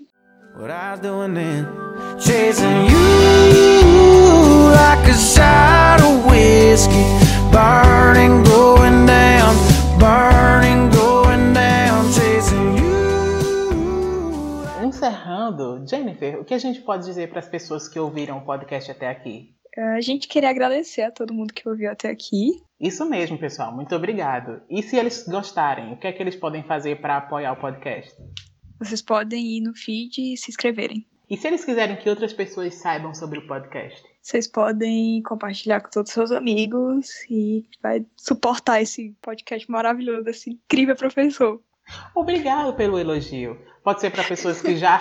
What I doing then? Chasing you like a shot of whiskey, burning, going down, burning, Encerrando, Jennifer, o que a gente pode dizer para as pessoas que ouviram o podcast até aqui? A gente queria agradecer a todo mundo que ouviu até aqui. Isso mesmo, pessoal. Muito obrigado. E se eles gostarem, o que é que eles podem fazer para apoiar o podcast? Vocês podem ir no feed e se inscreverem. E se eles quiserem que outras pessoas saibam sobre o podcast? Vocês podem compartilhar com todos os seus amigos e vai suportar esse podcast maravilhoso desse incrível professor. Obrigado pelo elogio. Pode ser para pessoas que já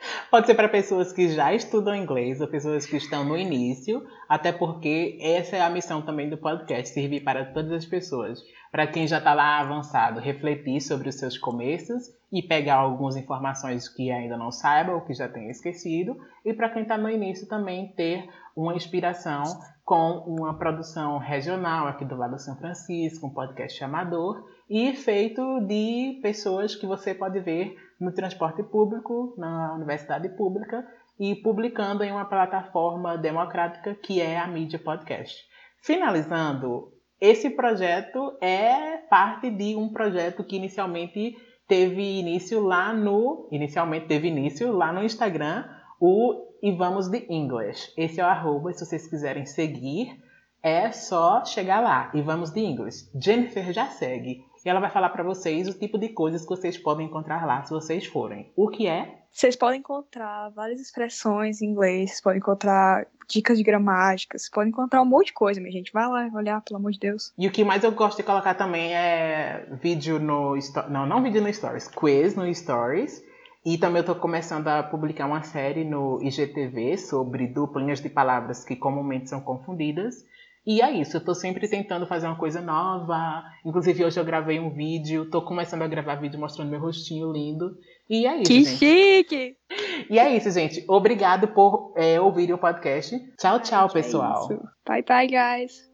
Pode ser para pessoas que já estudam inglês ou pessoas que estão no início, até porque essa é a missão também do podcast, servir para todas as pessoas. Para quem já está lá avançado, refletir sobre os seus começos e pegar algumas informações que ainda não saiba ou que já tenha esquecido. E para quem está no início também ter uma inspiração com uma produção regional aqui do lado de São Francisco, um podcast amador e feito de pessoas que você pode ver no transporte público, na universidade pública e publicando em uma plataforma democrática que é a mídia podcast. Finalizando, esse projeto é parte de um projeto que inicialmente teve início lá no inicialmente teve início lá no Instagram, o e vamos de English. Esse é o arroba, se vocês quiserem seguir, é só chegar lá e vamos de English. Jennifer já segue e ela vai falar para vocês o tipo de coisas que vocês podem encontrar lá se vocês forem. O que é? Vocês podem encontrar várias expressões em inglês, vocês podem encontrar dicas de gramática, vocês podem encontrar um monte de coisa, minha gente. Vai lá olhar, pelo amor de Deus. E o que mais eu gosto de colocar também é vídeo no... Não, não vídeo no Stories. Quiz no Stories. E também eu estou começando a publicar uma série no IGTV sobre duplinhas de palavras que comumente são confundidas. E é isso, eu tô sempre tentando fazer uma coisa nova. Inclusive, hoje eu gravei um vídeo, tô começando a gravar vídeo mostrando meu rostinho lindo. E é isso. Que gente. chique! E é isso, gente. Obrigado por é, ouvir o podcast. Tchau, tchau, pessoal. É bye, bye, guys.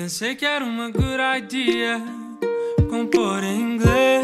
Pensei que era uma good idea compor em inglês.